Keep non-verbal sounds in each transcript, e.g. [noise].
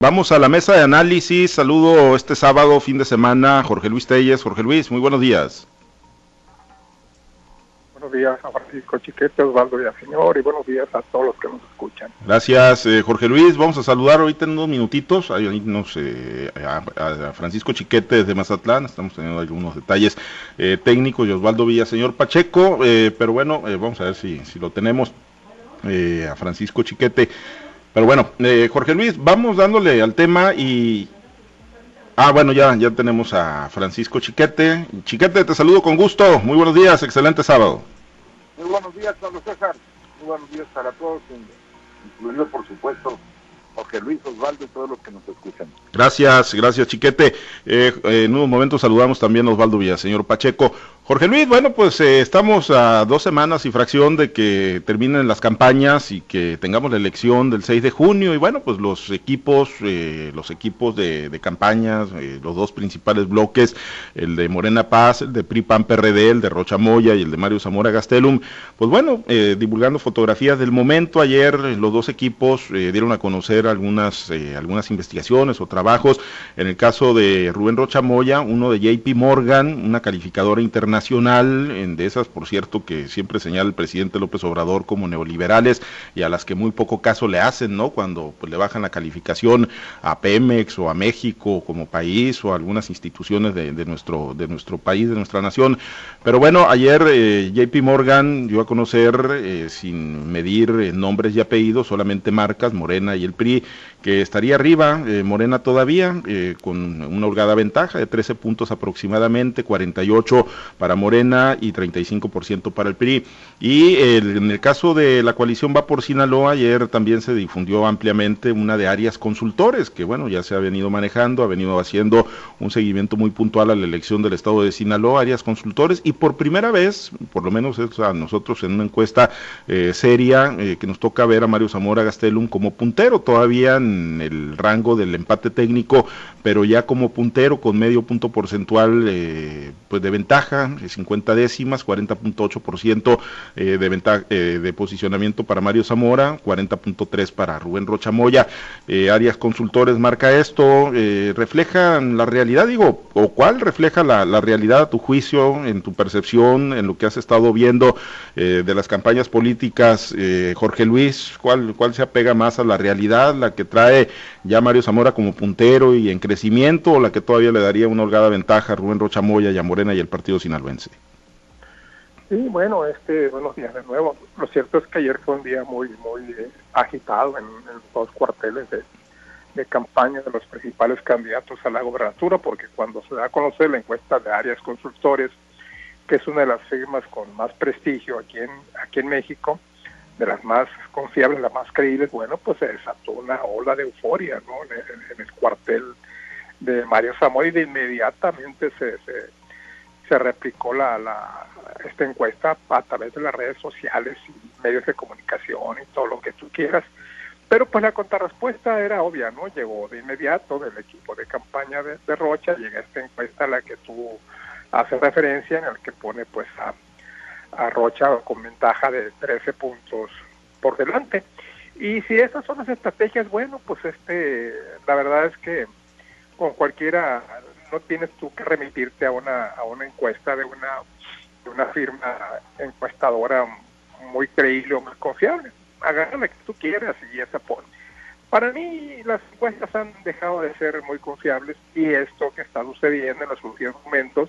Vamos a la mesa de análisis. Saludo este sábado, fin de semana, Jorge Luis Telles. Jorge Luis, muy buenos días. Buenos días a Francisco Chiquete, Osvaldo Villaseñor y buenos días a todos los que nos escuchan. Gracias, eh, Jorge Luis. Vamos a saludar ahorita en unos minutitos eh, a, Francisco Chiquete desde Mazatlán. Estamos teniendo algunos detalles eh, técnicos y Osvaldo Villaseñor Pacheco, pero bueno, vamos a ver si, si lo tenemos a Francisco Chiquete. Pero bueno, eh, Jorge Luis, vamos dándole al tema y... Ah, bueno, ya, ya tenemos a Francisco Chiquete. Chiquete, te saludo con gusto. Muy buenos días, excelente sábado. Muy buenos días, Carlos César. Muy buenos días para todos, incluido por supuesto Jorge Luis Osvaldo y todos los que nos escuchan. Gracias, gracias Chiquete. Eh, en unos momentos saludamos también a Osvaldo Villaseñor Pacheco. Jorge Luis, bueno, pues eh, estamos a dos semanas y fracción de que terminen las campañas y que tengamos la elección del 6 de junio y bueno, pues los equipos, eh, los equipos de, campañas, eh, los dos principales bloques, el de Morena Paz, el de PRI PAN PRD, el de Rocha Moya y el de Mario Zamora Gastelum, pues bueno, divulgando fotografías del momento. Ayer los dos equipos dieron a conocer algunas, algunas investigaciones o trabajos. En el caso de Rubén Rocha Moya, uno de JP Morgan, una calificadora internacional de esas, por cierto, que siempre señala el presidente López Obrador como neoliberales y a las que muy poco caso le hacen, ¿no? Cuando pues, le bajan la calificación a Pemex o a México como país o a algunas instituciones de, nuestro, de nuestro país, de nuestra nación. Pero bueno, ayer eh, JP Morgan dio a conocer, eh, sin medir eh, nombres y apellidos, solamente marcas, Morena y el PRI, que estaría arriba, eh, Morena todavía, eh, con una holgada ventaja de 13 puntos aproximadamente, 48 para Morena y 35% para el PRI. Y en el caso de la coalición Va por Sinaloa, ayer también se difundió ampliamente una de Arias Consultores, que bueno, ya se ha venido manejando, ha venido haciendo un seguimiento muy puntual a la elección del estado de Sinaloa, Arias Consultores, y por primera vez, por lo menos es a nosotros en una encuesta eh, seria, que nos toca ver a Mario Zamora Gastelum como puntero, el rango del empate técnico, pero ya como puntero con medio punto porcentual eh, pues de ventaja, 50 décimas, 40.8% eh, de, ventaja, eh, de posicionamiento para Mario Zamora, 40.3 para Rubén Rochamoya. Eh, Arias Consultores marca esto, eh, reflejan la realidad, digo, o cuál refleja la, la, realidad a tu juicio, en tu percepción, en lo que has estado viendo de las campañas políticas, Jorge Luis, ¿cuál, ¿cuál se apega más a la realidad, la que trae ya Mario Zamora como puntero y en crecimiento, o la que todavía le daría una holgada ventaja a Rubén Rochamoya y a Morena y el partido sinaloense? Sí, bueno, este, buenos días de nuevo. Lo cierto es que ayer fue un día muy, muy eh, agitado en, en, dos cuarteles de, campaña de los principales candidatos a la gobernatura, porque cuando se da a conocer la encuesta de Arias Consultores, que es una de las firmas con más prestigio aquí en, aquí en México, de las más confiables, las más creíbles, bueno, pues se desató una ola de euforia, ¿no? En, en, en el cuartel de Mario Zamora y de inmediatamente se, se, se replicó la, la, esta encuesta a través de las redes sociales y medios de comunicación y todo lo que tú quieras. Pero pues la contrarrespuesta era obvia, ¿no? Llegó de inmediato del equipo de campaña de, de Rocha, llega esta encuesta a la que tú haces referencia, en el que pone pues a, a Rocha con ventaja de 13 puntos por delante. Y si esas son las estrategias, bueno, pues este, la verdad es que con cualquiera no tienes tú que remitirte a una a una encuesta de una de una firma encuestadora muy creíble o muy confiable. Agarra que tú quieras y esa pone. Para mí las encuestas han dejado de ser muy confiables y esto que está sucediendo en los últimos momentos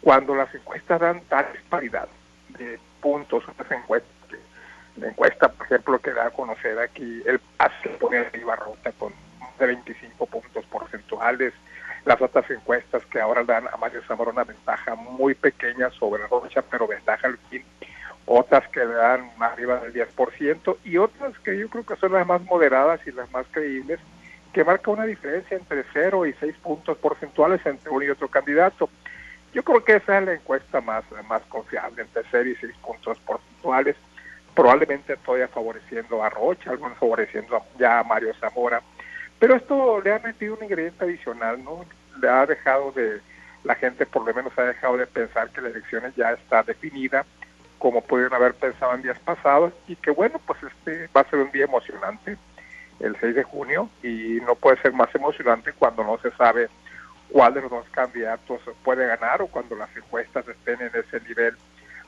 cuando las encuestas dan tal disparidad de puntos, unas encuestas la encuesta, por ejemplo, que da a conocer aquí, el se pone arriba rota con de 25 puntos porcentuales, las otras encuestas que ahora dan a Mario Zamora una ventaja muy pequeña sobre Rocha, pero ventaja al fin, otras que le dan arriba del 10% y otras que yo creo que son las más moderadas y las más creíbles, que marca una diferencia entre 0 y 6 puntos porcentuales entre uno y otro candidato. Yo creo que esa es la encuesta más, más confiable, entre 0 y 6 puntos porcentuales, probablemente todavía favoreciendo a Rocha, algunos favoreciendo ya a Mario Zamora pero esto le ha metido un ingrediente adicional, ¿no? Le ha dejado de, la gente por lo menos ha dejado de pensar que la elección ya está definida, como pudieron haber pensado en días pasados, y que bueno, pues este va a ser un día emocionante. el 6 de junio y no puede ser más emocionante cuando no se sabe cuál de los dos candidatos puede ganar o cuando las encuestas estén en ese nivel.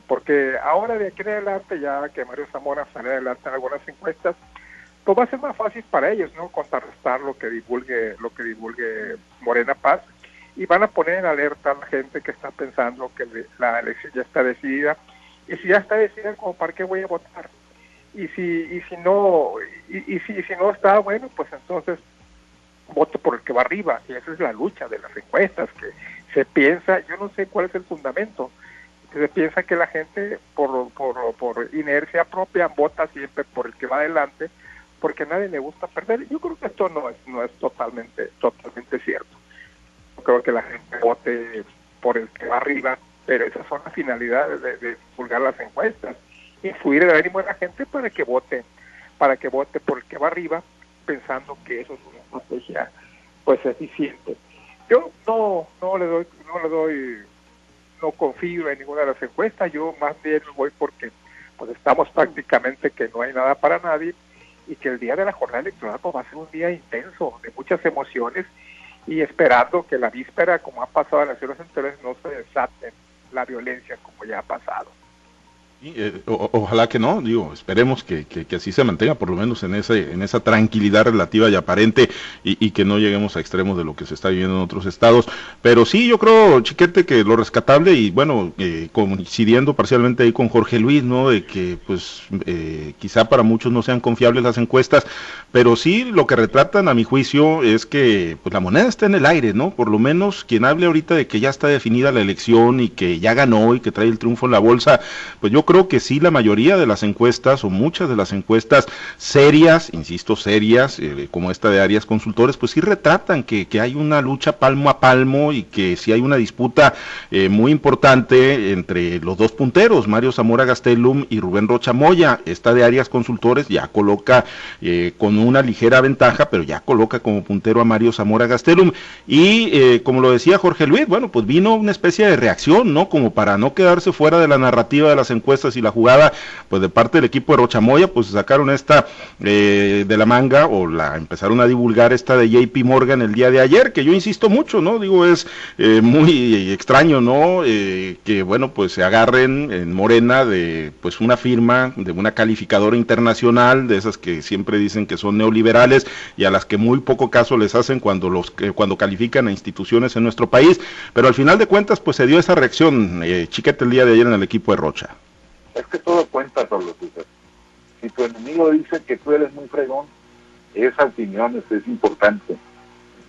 Porque ahora de aquí en adelante, ya que Mario Zamora sale adelante en algunas encuestas, pues va a ser más fácil para ellos, ¿no? Contrarrestar lo que divulgue, lo que divulgue Morena Paz y van a poner en alerta a la gente que está pensando que la elección ya está decidida y si ya está decidida, como para qué voy a votar y si y si no y, si, si no está bueno pues entonces voto por el que va arriba y esa es la lucha de las encuestas que se piensa yo no sé cuál es el fundamento se piensa que la gente por, por, por inercia propia vota siempre por el que va adelante porque a nadie le gusta perder. Yo creo que esto no es no es totalmente totalmente cierto. Yo creo que la gente vote por el que va arriba pero esas son las finalidades de, de divulgar las encuestas influir el ánimo de la gente para que vote, para que vote por el que va arriba, pensando que eso es una estrategia pues eficiente. Yo no, no le doy, no le doy, no confío en ninguna de las encuestas, yo más bien voy porque pues estamos prácticamente que no hay nada para nadie y que el día de la jornada electoral pues, va a ser un día intenso, de muchas emociones y esperando que la víspera, como ha pasado en las ciudades anteriores, no se desate la violencia como ya ha pasado. Eh, ojalá que no, digo, esperemos que, que, así se mantenga, por lo menos en, ese, en esa tranquilidad relativa y aparente, y, que no lleguemos a extremos de lo que se está viviendo en otros estados. Pero sí, yo creo, Chiquete, que lo rescatable, y bueno, eh, coincidiendo parcialmente ahí con Jorge Luis, ¿no? De que, pues, eh, quizá para muchos no sean confiables las encuestas, pero sí lo que retratan, a mi juicio, es que, pues, la moneda está en el aire, ¿no? Por lo menos quien hable ahorita de que ya está definida la elección y que ya ganó y que trae el triunfo en la bolsa, pues yo creo que sí, la mayoría de las encuestas o muchas de las encuestas serias, insisto, serias, eh, como esta de Arias Consultores, pues sí retratan que, que, hay una lucha palmo a palmo y que sí hay una disputa eh, muy importante entre los dos punteros, Mario Zamora Gastelum y Rubén Rocha Moya. Esta de Arias Consultores ya coloca eh, con una ligera ventaja, pero ya coloca como puntero a Mario Zamora Gastelum. Y como lo decía Jorge Luis, bueno, pues vino una especie de reacción, ¿no? Como para no quedarse fuera de la narrativa de las encuestas y la jugada, pues de parte del equipo de Rochamoya, pues sacaron esta eh, de la manga o la empezaron a divulgar esta de JP Morgan el día de ayer, que yo insisto mucho, ¿no? Digo, es eh, muy extraño, ¿no? Eh, que bueno, pues se agarren en Morena de pues una firma, de una calificadora internacional, de esas que siempre dicen que son neoliberales y a las que muy poco caso les hacen cuando los cuando califican a instituciones en nuestro país, pero al final de cuentas pues se dio esa reacción, chiquete el día de ayer en el equipo de Rocha. Es que todo cuenta, Pablo. Si tu enemigo dice que tú eres muy fregón, esa opinión es, importante.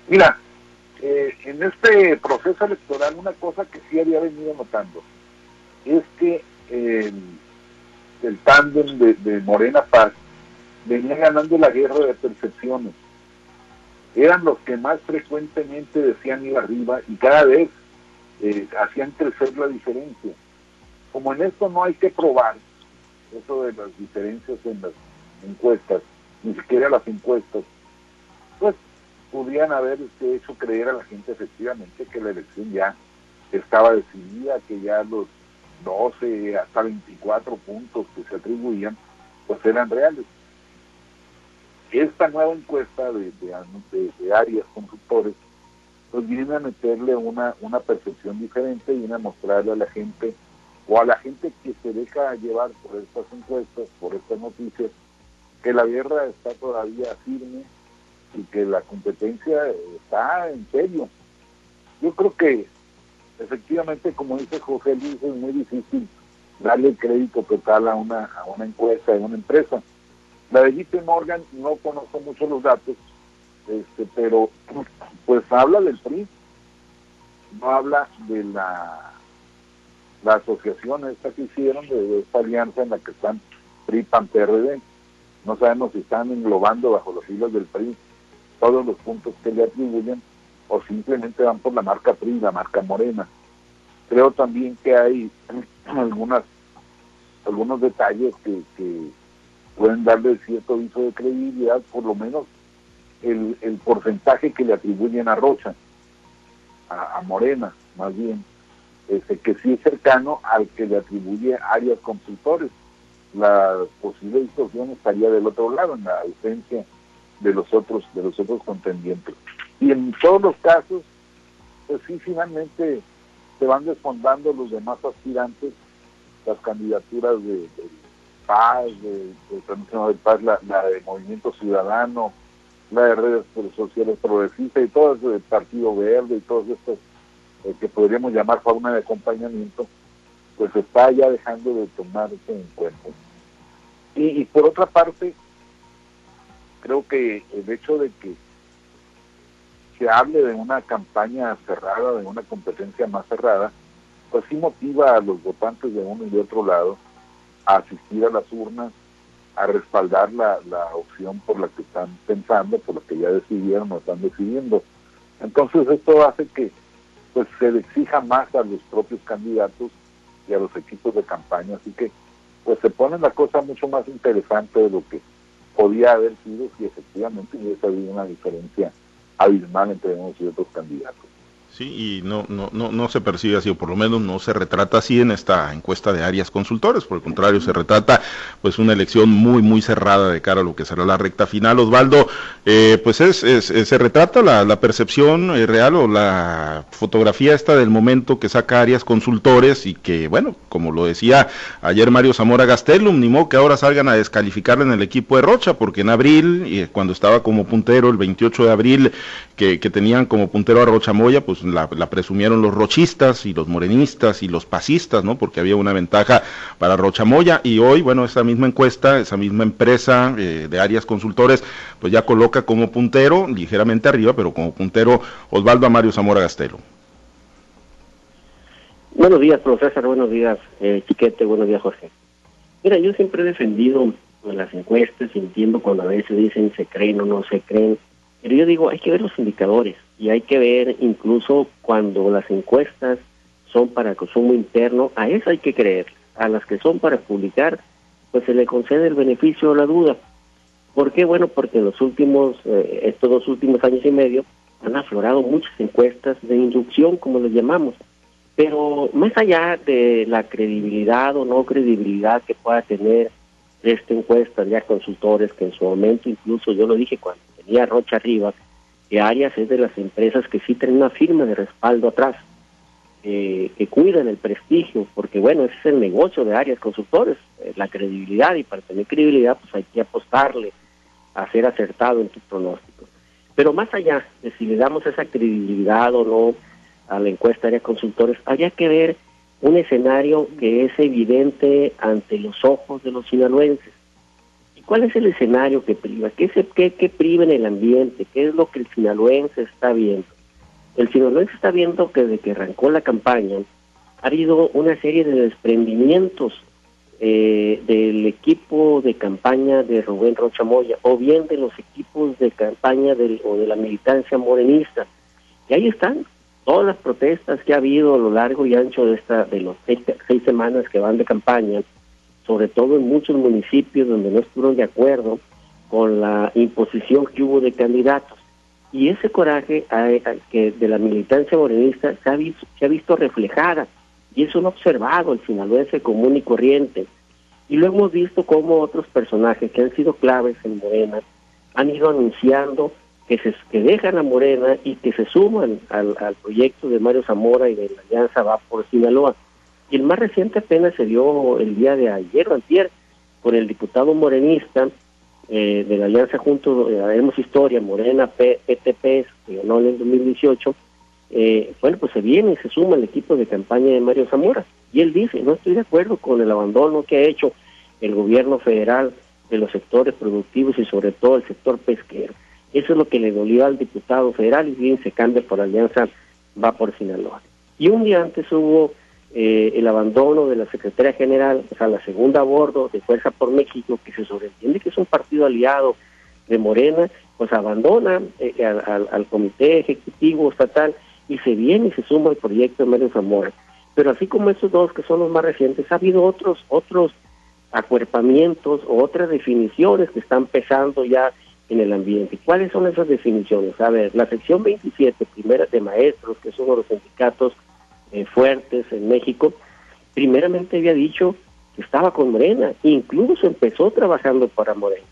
Mira, eh, en este proceso electoral una cosa que sí había venido notando es que el tándem de, Morena Paz venía ganando la guerra de percepciones. Eran los que más frecuentemente decían ir arriba y cada vez eh, hacían crecer la diferencia como en esto no hay que probar eso de las diferencias en las encuestas, ni siquiera las encuestas, pues podrían haber este, hecho creer a la gente efectivamente que la elección ya estaba decidida, que ya los 12 hasta 24 puntos que se atribuían, pues eran reales. Esta nueva encuesta de, de, de, áreas constructores, pues viene a meterle una, una percepción diferente y viene a mostrarle a la gente o a la gente que se deja llevar por estas encuestas, por estas noticias, que la guerra está todavía firme y que la competencia está en serio. Yo creo que efectivamente, como dice José Luis, es muy difícil darle crédito total a una, a encuesta de una empresa. La de JP Morgan no conozco mucho los datos, este, pero pues habla del PRI, no habla de la la asociación esta que hicieron de, esta alianza en la que están PRI, PAN, PRD. No sabemos si están englobando bajo los hilos del PRI todos los puntos que le atribuyen o simplemente van por la marca PRI, la marca Morena. Creo también que hay [clears throat] algunas algunos detalles que, pueden darle cierto viso de credibilidad, por lo menos el, el porcentaje que le atribuyen a Rocha, a Morena, más bien este, que sí es cercano al que le atribuye áreas consultores. La posible distorsión estaría del otro lado, en la ausencia de los otros de los otros contendientes y en todos los casos pues sí finalmente se van desfondando los demás aspirantes las candidaturas de, Paz de, de, Paz la, de Movimiento Ciudadano la de redes sociales progresistas y todo eso del Partido Verde y todos estos eh, que podríamos llamar fauna de acompañamiento pues está ya dejando de tomarse en cuenta y por otra parte creo que el hecho de que se hable de una campaña cerrada, de una competencia más cerrada, pues sí motiva a los votantes de uno y de otro lado a asistir a las urnas, a respaldar la, opción por la que están pensando, por la que ya decidieron o están decidiendo. Entonces esto hace que pues se le exija más a los propios candidatos y a los equipos de campaña, así que pues se pone la cosa mucho más interesante de lo que podía haber sido si efectivamente hubiese habido una diferencia abismal entre unos y otros candidatos. Sí, y no, no, no, no se percibe así, o por lo menos no se retrata así en esta encuesta de Arias Consultores, por el contrario, se retrata pues una elección muy, muy cerrada de cara a lo que será la recta final. Osvaldo, eh, pues es, se retrata la, percepción eh, real o la fotografía esta del momento que saca Arias Consultores y que, bueno, como lo decía ayer Mario Zamora Gastelum, ni modo que ahora salgan a descalificarle en el equipo de Rocha, porque en abril, y cuando estaba como puntero, el 28 de abril, que, que tenían como puntero a Rocha Moya, pues la, presumieron los rochistas y los morenistas y los pasistas, ¿no? Porque había una ventaja para Rochamoya y hoy, bueno, esa misma encuesta, esa misma empresa eh, de Arias Consultores, pues ya coloca como puntero, ligeramente arriba, pero como puntero Osvaldo Mario Zamora Gastelo. Buenos días, profesor, buenos días, eh, Chiquete, buenos días, Jorge. Mira, yo siempre he defendido las encuestas entiendo cuando a veces dicen se creen o no se creen, pero yo digo, hay que ver los indicadores y hay que ver incluso cuando las encuestas son para consumo interno, a eso hay que creer. A las que son para publicar, pues se le concede el beneficio o la duda. ¿Por qué? Bueno, porque en los últimos, eh, estos dos últimos años y medio han aflorado muchas encuestas de inducción, como les llamamos. Pero más allá de la credibilidad o no credibilidad que pueda tener esta encuesta, ya consultores que en su momento, incluso yo lo dije cuando tenía Rocha arriba, que Arias es de las empresas que sí tienen una firma de respaldo atrás, eh, que cuidan el prestigio, porque bueno, ese es el negocio de Arias Consultores, eh, la credibilidad, y para tener credibilidad pues hay que apostarle a ser acertado en tus pronósticos. Pero más allá de si le damos esa credibilidad o no a la encuesta de Arias Consultores, habría que ver un escenario que es evidente ante los ojos de los sinaloenses. ¿Cuál es el escenario que priva? ¿Qué, se, qué, qué priva en el ambiente? ¿Qué es lo que el sinaloense está viendo? El sinaloense está viendo que desde que arrancó la campaña ha habido una serie de desprendimientos eh, del equipo de campaña de Rubén Rocha Moya o bien de los equipos de campaña del, o de la militancia morenista. Y ahí están todas las protestas que ha habido a lo largo y ancho de esta de los seis semanas que van de campaña sobre todo en muchos municipios donde no estuvieron de acuerdo con la imposición que hubo de candidatos. Y ese coraje que de la militancia morenista se ha, visto, se ha visto reflejada, y eso lo ha observado el sinaloense común y corriente. Y lo hemos visto como otros personajes que han sido claves en Morena han ido anunciando que, se, que dejan a Morena y que se suman al, al proyecto de Mario Zamora y de la Alianza Va por Sinaloa. Y el más reciente apenas se dio el día de ayer o antier con el diputado morenista eh, de la Alianza Junto, eh, Haremos Historia, Morena, PTP, que ganó en el 2018, eh, bueno, pues se viene y se suma al equipo de campaña de Mario Zamora. Y él dice, no estoy de acuerdo con el abandono que ha hecho el gobierno federal de los sectores productivos y sobre todo el sector pesquero. Eso es lo que le dolió al diputado federal y bien se cambia por Alianza Va por Sinaloa. Y un día antes hubo eh, el abandono de la Secretaría General, o sea, la segunda a bordo de Fuerza por México, que se sobreentiende que es un partido aliado de Morena, pues abandona eh, al, Comité Ejecutivo Estatal y se viene y se suma al proyecto de Mario Zamora. Pero así como estos dos que son los más recientes, ha habido otros, otros acuerpamientos o otras definiciones que están pesando ya en el ambiente. ¿Cuáles son esas definiciones? A ver, la sección 27, primera de maestros, que son los sindicatos eh, fuertes en México, primeramente había dicho que estaba con Morena, incluso empezó trabajando para Morena.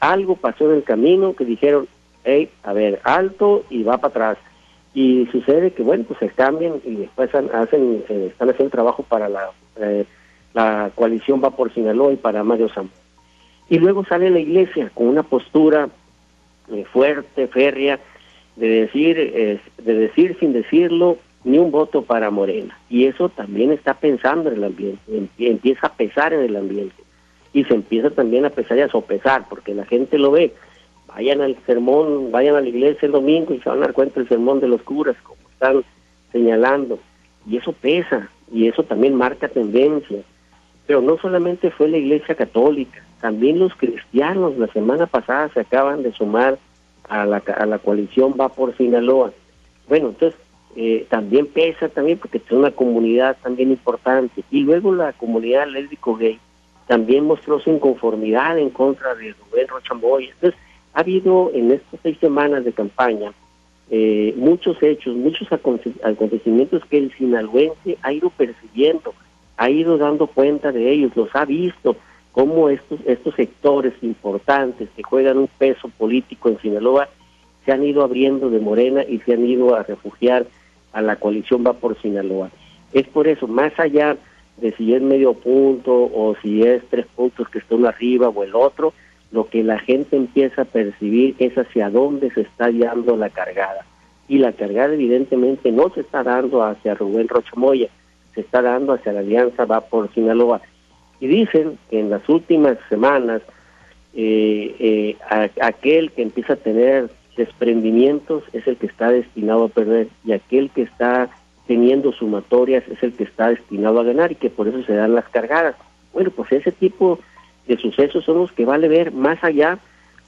algo pasó en el camino que dijeron, hey, a ver, alto y va para atrás. Y sucede que, bueno, pues se cambian y después hacen, eh, están haciendo trabajo para la, eh, la coalición Va por Sinaloa y para Mario Zamora. Y luego sale la iglesia con una postura eh, fuerte, férrea, de decir, de decir sin decirlo, ni un voto para Morena. Y eso también está pensando en el ambiente, empieza a pesar en el ambiente. Y se empieza también a pesar y a sopesar, porque la gente lo ve. Vayan al sermón, vayan a la iglesia el domingo y se van a dar cuenta del sermón de los curas, como están señalando. Y eso pesa, y eso también marca tendencia. Pero no solamente fue la iglesia católica, también los cristianos la semana pasada se acaban de sumar a la, a la coalición Va por Sinaloa. Bueno, entonces eh, también pesa también porque es una comunidad también importante. Y luego la comunidad lésbico-gay también mostró su inconformidad en contra de Rubén Rochamboy. Entonces, ha habido en estas seis semanas de campaña eh, muchos hechos, muchos acontecimientos que el sinaloense ha ido percibiendo, ha ido dando cuenta de ellos, los ha visto, cómo estos, estos sectores importantes que juegan un peso político en Sinaloa se han ido abriendo de Morena y se han ido a refugiar a la coalición va por Sinaloa. Es por eso, más allá de si es medio punto o si es tres puntos que está uno arriba o el otro, lo que la gente empieza a percibir es hacia dónde se está guiando la cargada. Y la cargada evidentemente no se está dando hacia Rubén Rochamoya, se está dando hacia la alianza va por Sinaloa. Y dicen que en las últimas semanas eh, eh, aquel que empieza a tener desprendimientos es el que está destinado a perder y aquel que está teniendo sumatorias es el que está destinado a ganar y que por eso se dan las cargadas. Bueno, pues ese tipo de sucesos son los que vale ver más allá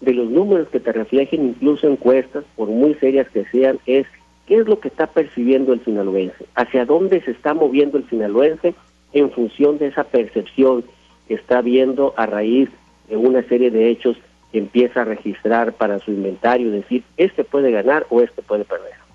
de los números que te reflejen incluso encuestas, por muy serias que sean, es qué es lo que está percibiendo el sinaloense, hacia dónde se está moviendo el sinaloense en función de esa percepción que está viendo a raíz de una serie de hechos empieza a registrar para su inventario, decir, este puede ganar o este puede perder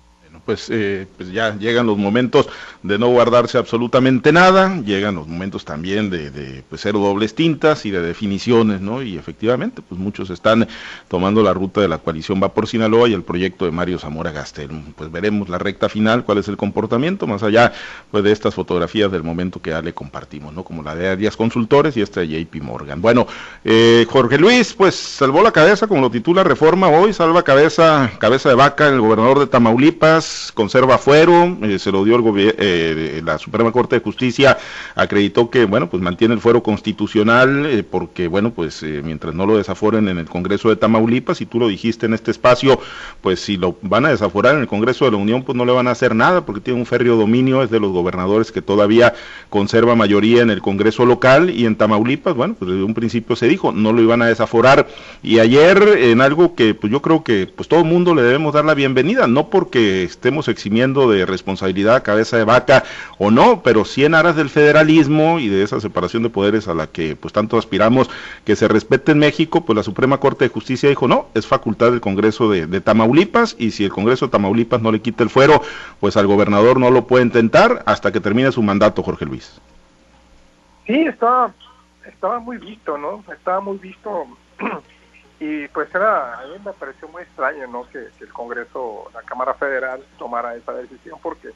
pues, eh, pues ya llegan los momentos de no guardarse absolutamente nada, llegan los momentos también de, de pues, ser dobles tintas y de definiciones, ¿no? Y efectivamente, pues muchos están tomando la ruta de la coalición Va por Sinaloa y el proyecto de Mario Zamora Gastel. Pues veremos la recta final, cuál es el comportamiento, más allá pues, de estas fotografías del momento que ya le compartimos, ¿no? Como la de Arias Consultores y esta de JP Morgan. Bueno, eh, Jorge Luis, pues salvó la cabeza, como lo titula Reforma hoy, salva cabeza, cabeza de vaca, el gobernador de Tamaulipas, conserva fuero, eh, se lo dio el eh, la Suprema Corte de Justicia, acreditó que, bueno, pues mantiene el fuero constitucional, eh, porque, bueno, pues mientras no lo desaforen en el Congreso de Tamaulipas, y tú lo dijiste en este espacio, pues si lo van a desaforar en el Congreso de la Unión, pues no le van a hacer nada, porque tiene un férreo dominio, es de los gobernadores que todavía conserva mayoría en el Congreso local, y en Tamaulipas, bueno, pues desde un principio se dijo, no lo iban a desaforar, y ayer en algo que, pues yo creo que, pues todo el mundo le debemos dar la bienvenida, no porque estemos eximiendo de responsabilidad cabeza de vaca o no, pero sí en aras del federalismo y de esa separación de poderes a la que pues tanto aspiramos que se respete en México, pues la Suprema Corte de Justicia dijo no, es facultad del Congreso de, Tamaulipas y si el Congreso de Tamaulipas no le quita el fuero, pues al gobernador no lo puede intentar hasta que termine su mandato, Jorge Luis. Sí, estaba muy visto, ¿no? Estaba muy visto [clears throat] Y pues era, a mí me pareció muy extraño, ¿no? Que, el Congreso, la Cámara Federal tomara esa decisión porque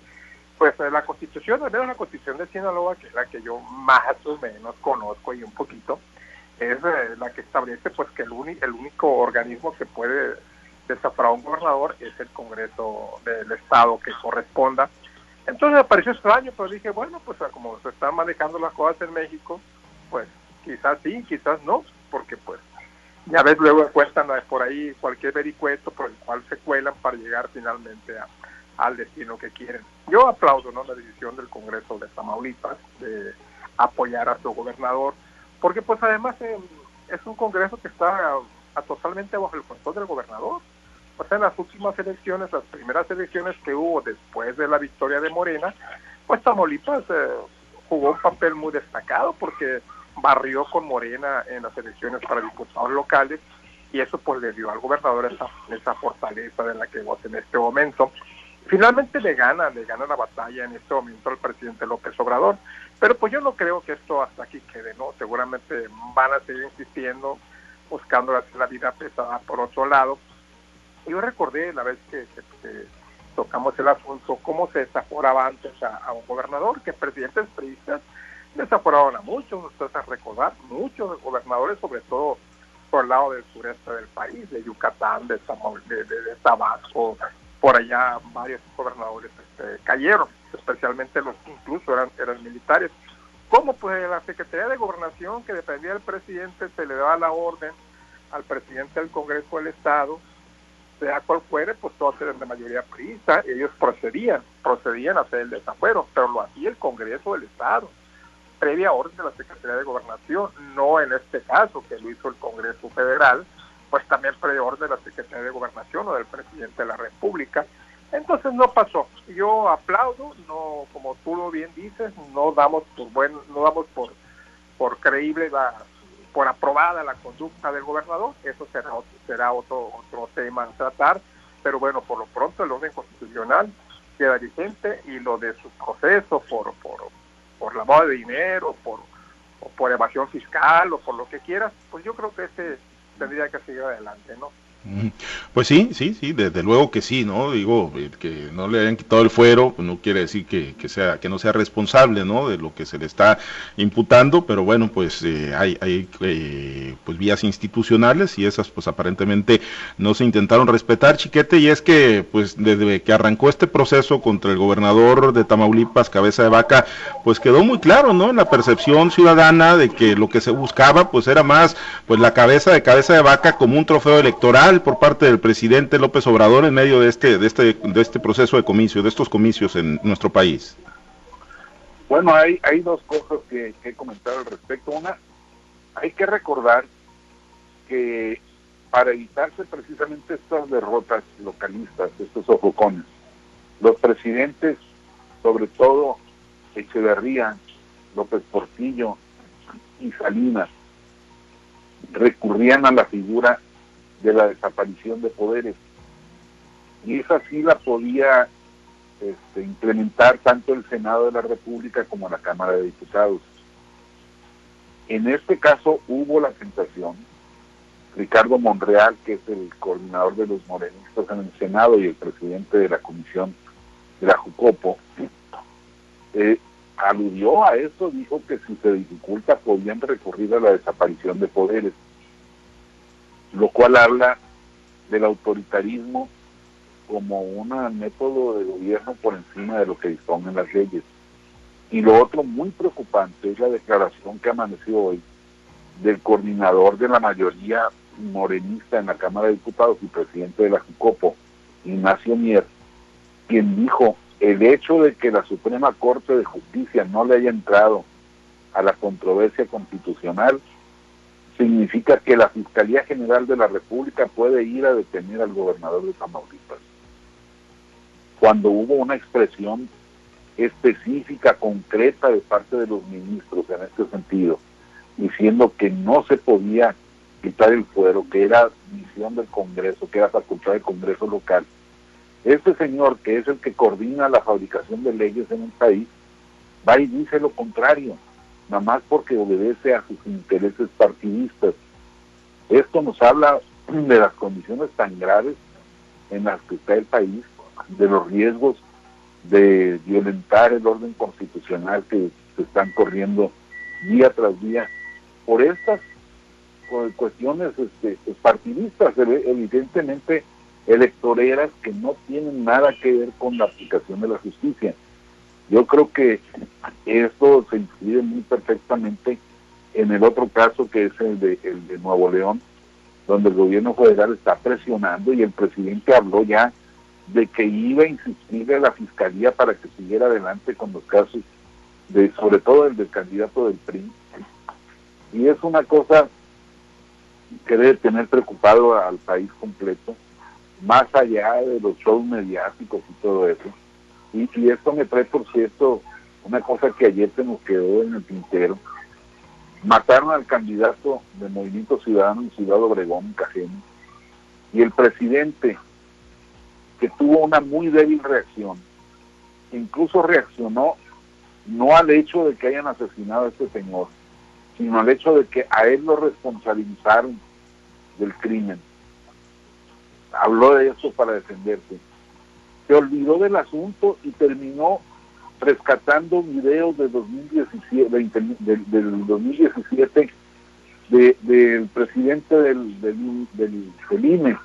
pues la constitución, al menos la constitución de Sinaloa, que es la que yo más o menos conozco y un poquito, es eh, la que establece pues que el, el único organismo que puede desafiar a un gobernador es el Congreso del Estado que corresponda. Entonces me pareció extraño, pero dije, bueno, pues como se están manejando las cosas en México, pues quizás sí, quizás no, porque pues ya ves, luego cuentan por ahí cualquier vericueto por el cual se cuelan para llegar finalmente al destino que quieren. Yo aplaudo ¿no? la decisión del Congreso de Tamaulipas de apoyar a su gobernador, porque pues además eh, es un Congreso que está totalmente bajo el control del gobernador. O sea, en las últimas elecciones, las primeras elecciones que hubo después de la victoria de Morena, pues Tamaulipas eh, jugó un papel muy destacado porque barrió con Morena en las elecciones para diputados locales y eso pues le dio al gobernador esa, esa fortaleza de la que goza en este momento. Finalmente le gana, le gana la batalla en este momento al presidente López Obrador, pero pues yo no creo que esto hasta aquí quede, ¿no? Seguramente van a seguir insistiendo buscando hacer la vida pesada por otro lado. Yo recordé la vez que, tocamos el asunto, cómo se desaforaba antes a, un gobernador, que presidentes priistas desaforaban a muchos, ustedes recordar, muchos gobernadores, sobre todo por el lado del sureste del país, de Yucatán, de, de, Tabasco, por allá varios gobernadores este, cayeron, especialmente los que incluso eran, eran militares. ¿Cómo? Pues la Secretaría de Gobernación, que dependía del presidente, se le daba la orden al presidente del Congreso del Estado, sea cual fuere, pues todos eran de mayoría priista, ellos procedían, procedían a hacer el desafuero, pero lo hacía el Congreso del Estado, previa orden de la Secretaría de Gobernación, no en este caso que lo hizo el Congreso Federal, pues también previa orden de la Secretaría de Gobernación o del presidente de la República, entonces no pasó. Yo aplaudo, no, como tú lo bien dices, no damos por buen, no damos por, por creíble la, por aprobada la conducta del gobernador. Eso será será otro otro tema a tratar. Pero bueno, por lo pronto el orden constitucional queda vigente y lo de su proceso por por por lavado de dinero, por o por evasión fiscal o por lo que quieras, pues yo creo que ese tendría que seguir adelante, ¿no? Pues sí, sí, sí, desde luego que sí, ¿no? Digo, eh, que no le hayan quitado el fuero, pues no quiere decir que, sea, que no sea responsable, ¿no? De lo que se le está imputando, pero bueno, pues eh, hay, hay eh, pues vías institucionales y esas pues aparentemente no se intentaron respetar, chiquete, y es que pues desde que arrancó este proceso contra el gobernador de Tamaulipas, cabeza de vaca, pues quedó muy claro, ¿no? En la percepción ciudadana de que lo que se buscaba pues era más pues la cabeza de cabeza de vaca como un trofeo electoral, por parte del presidente López Obrador en medio de este, de este, de este proceso de comicio, de estos comicios en nuestro país? Bueno, hay, hay dos cosas que, que comentar al respecto. Una, hay que recordar que para evitarse precisamente estas derrotas localistas, estos sofocones, los presidentes, sobre todo Echeverría, López Portillo y Salinas, recurrían a la figura de la desaparición de poderes. Y esa sí la podía este, implementar tanto el Senado de la República como la Cámara de Diputados. En este caso hubo la tentación. Ricardo Monreal, que es el coordinador de los morenistas en el Senado y el presidente de la Comisión de la Jucopo, eh, aludió a eso, dijo que si se dificulta podían recurrir a la desaparición de poderes lo cual habla del autoritarismo como un método de gobierno por encima de lo que disponen las leyes. Y lo otro muy preocupante es la declaración que amaneció hoy del coordinador de la mayoría morenista en la Cámara de Diputados y presidente de la JUCOPO, Ignacio Mier, quien dijo el hecho de que la Suprema Corte de Justicia no le haya entrado a la controversia constitucional significa que la Fiscalía General de la República puede ir a detener al gobernador de Tamaulipas. Cuando hubo una expresión específica, concreta de parte de los ministros en este sentido, diciendo que no se podía quitar el fuero, que era misión del Congreso, que era facultad del Congreso local. Este señor, que es el que coordina la fabricación de leyes en un país, va y dice lo contrario nada más porque obedece a sus intereses partidistas. Esto nos habla de las condiciones tan graves en las que está el país, de los riesgos de violentar el orden constitucional que se están corriendo día tras día por estas cuestiones este, partidistas, evidentemente electoreras que no tienen nada que ver con la aplicación de la justicia. Yo creo que esto se inscribe muy perfectamente en el otro caso que es el de, el de Nuevo León, donde el gobierno federal está presionando y el presidente habló ya de que iba a insistir a la fiscalía para que siguiera adelante con los casos de sobre todo el del candidato del PRI. Y es una cosa que debe tener preocupado al país completo, más allá de los shows mediáticos y todo eso y, esto me trae, por cierto, una cosa que ayer se nos quedó en el tintero. Mataron al candidato del Movimiento Ciudadano en Ciudad Obregón, Cajeme, y el presidente, que tuvo una muy débil reacción, incluso reaccionó no al hecho de que hayan asesinado a este señor, sino al hecho de que a él lo responsabilizaron del crimen. Habló de eso para defenderse. Se olvidó del asunto y terminó rescatando videos de 2017, del, del 2017 del presidente del, del, del, INE.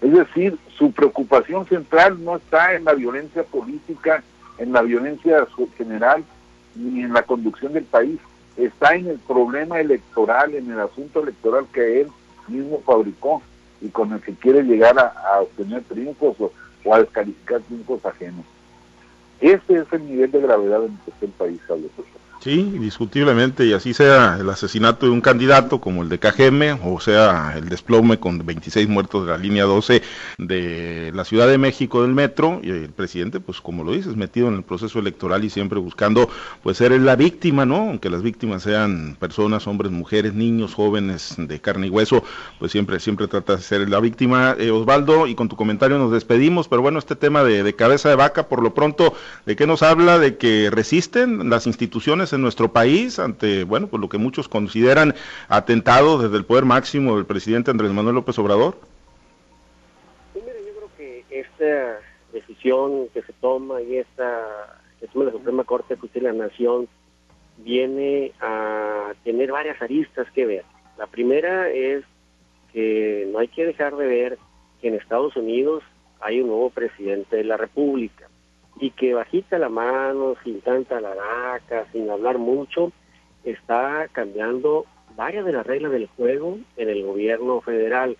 Es decir, su preocupación central no está en la violencia política, en la violencia general, ni en la conducción del país, está en el problema electoral, en el asunto electoral que él mismo fabricó y con el que quiere llegar a, obtener triunfos a descalificar triunfos ajenos. Ese es el nivel de gravedad en el que está el país, Carlos. Sí, indiscutiblemente, y así sea el asesinato de un candidato como el de KGM, o sea el desplome con 26 muertos de la línea 12 de la Ciudad de México del metro, y el presidente, pues como lo dices, metido en el proceso electoral y siempre buscando pues ser la víctima, ¿no? Aunque las víctimas sean personas, hombres, mujeres, niños, jóvenes de carne y hueso, pues siempre, siempre trata de ser la víctima. Eh, Osvaldo, y con tu comentario nos despedimos, pero bueno, este tema de, de cabeza de vaca, por lo pronto, ¿de qué nos habla? De que resisten las instituciones en nuestro país ante, bueno, pues lo que muchos consideran atentado desde el poder máximo del presidente Andrés Manuel López Obrador? Sí, yo creo que esta decisión que se toma y esta que toma la Suprema Corte de Justicia de la Nación viene a tener varias aristas que ver. La primera es que no hay que dejar de ver que en Estados Unidos hay un nuevo presidente de la República y que bajita la mano, sin tanta laraca, sin hablar mucho, está cambiando varias de las reglas del juego en el gobierno federal.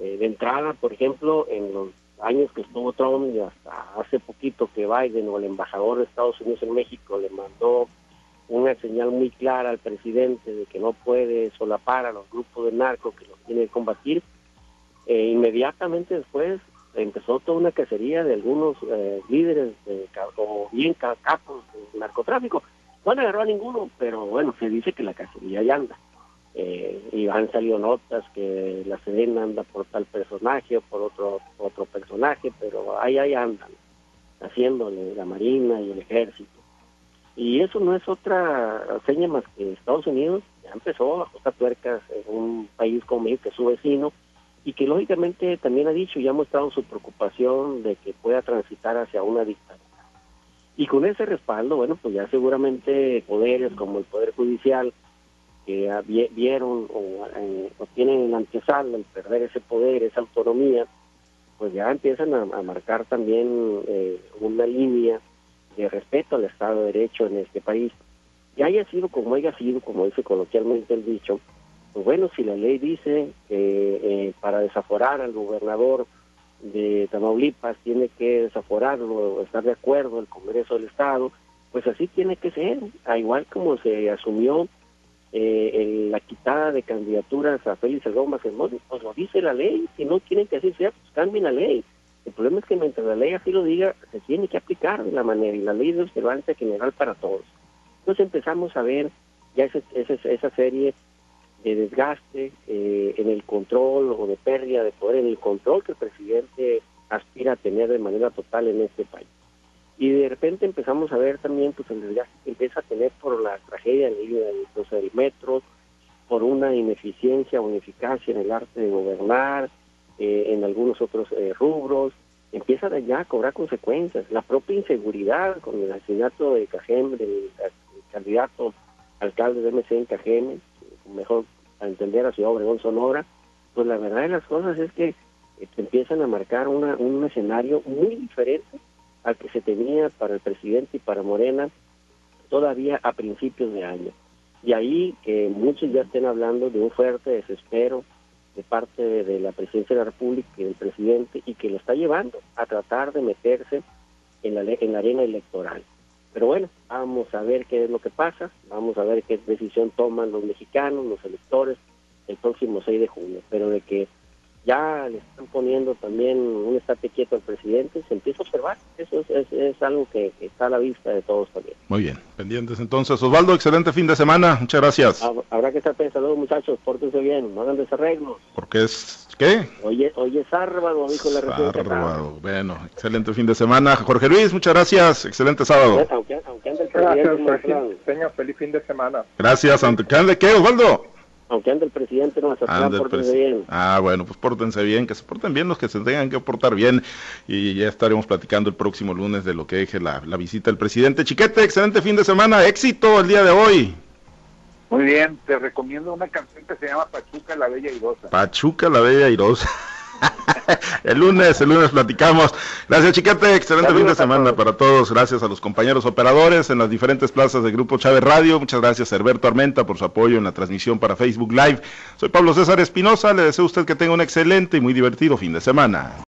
Eh, de entrada, por ejemplo, en los años que estuvo Trump y hasta hace poquito que Biden o el embajador de Estados Unidos en México le mandó una señal muy clara al presidente de que no puede solapar a los grupos de narcos que los tiene que combatir, eh, inmediatamente después empezó toda una cacería de algunos eh, líderes de, o bien capos del narcotráfico. No han agarró a ninguno, pero bueno, se dice que la cacería ya anda. Eh, y han salido notas que la Sedena anda por tal personaje o por otro otro personaje, pero ahí, ahí andan, haciéndole la Marina y el Ejército. Y eso no es otra seña más que Estados Unidos ya empezó a ajustar tuercas en un país como México, que es su vecino, y que lógicamente también ha dicho y ha mostrado su preocupación de que pueda transitar hacia una dictadura. Y con ese respaldo, bueno, pues ya seguramente poderes como el Poder Judicial, que vieron eh, o, tienen en antesala el perder ese poder, esa autonomía, pues ya empiezan a, marcar también eh, una línea de respeto al Estado de Derecho en este país. Y haya sido como haya sido, como dice coloquialmente el dicho, pues bueno, si la ley dice que eh, para desaforar al gobernador de Tamaulipas tiene que desaforarlo estar de acuerdo el Congreso del Estado, pues así tiene que ser, a igual como se asumió eh, la quitada de candidaturas a Félix Salgado Macedonio, pues lo dice la ley, si no quieren que así sea, pues cambien la ley. El problema es que mientras la ley así lo diga, se tiene que aplicar de la manera, y la ley de observancia general para todos. Entonces empezamos a ver ya esa, esa, esa serie de desgaste eh, en el control o de pérdida de poder, en el control que el presidente aspira a tener de manera total en este país. Y de repente empezamos a ver también pues el desgaste que empieza a tener por la tragedia del metro, por una ineficiencia o ineficacia en el arte de gobernar, eh, en algunos otros eh, rubros, empieza ya a cobrar consecuencias. La propia inseguridad con el asesinato de Cajeme, del, candidato alcalde de MC en Cajeme, mejor a entender a Ciudad Obregón Sonora, pues la verdad de las cosas es que eh, empiezan a marcar una, un escenario muy diferente al que se tenía para el presidente y para Morena todavía a principios de año. Y ahí que muchos ya estén hablando de un fuerte desespero de parte de, la presidencia de la República y del presidente y que lo está llevando a tratar de meterse en la, en la arena electoral. Pero bueno, vamos a ver qué es lo que pasa, vamos a ver qué decisión toman los mexicanos, los electores, el próximo 6 de junio. Pero de que ya le están poniendo también un estate quieto al presidente, se empieza a observar. Eso es, algo que, está a la vista de todos también. Muy bien, pendientes entonces. Osvaldo, excelente fin de semana, muchas gracias. Habrá que estar pensando, muchachos, pórtense bien, no hagan desarreglos. Porque es, ¿qué? Oye, oye, sábado, dijo la Sábado, bueno, excelente fin de semana. Jorge Luis, muchas gracias, excelente sábado. Aunque, ande el presidente, gracias, feliz fin de semana. Gracias, aunque ande, ¿qué, Osvaldo? aunque ande el presidente no ande pórtense bien. Ah, bueno, pues pórtense bien, que se porten bien los que se tengan que portar bien y ya estaremos platicando el próximo lunes de lo que deje la, la visita del presidente. Chiquete, excelente fin de semana, éxito el día de hoy. Muy bien, te recomiendo una canción que se llama Pachuca la Bella Irosa. Pachuca la Bella Irosa. [laughs] el lunes, el lunes platicamos. Gracias, Chiquete. Excelente fin de semana para todos. Gracias a los compañeros operadores en las diferentes plazas del Grupo Chávez Radio. Muchas gracias Herberto Armenta por su apoyo en la transmisión para Facebook Live. Soy Pablo César Espinosa. Le deseo a usted que tenga un excelente y muy divertido fin de semana.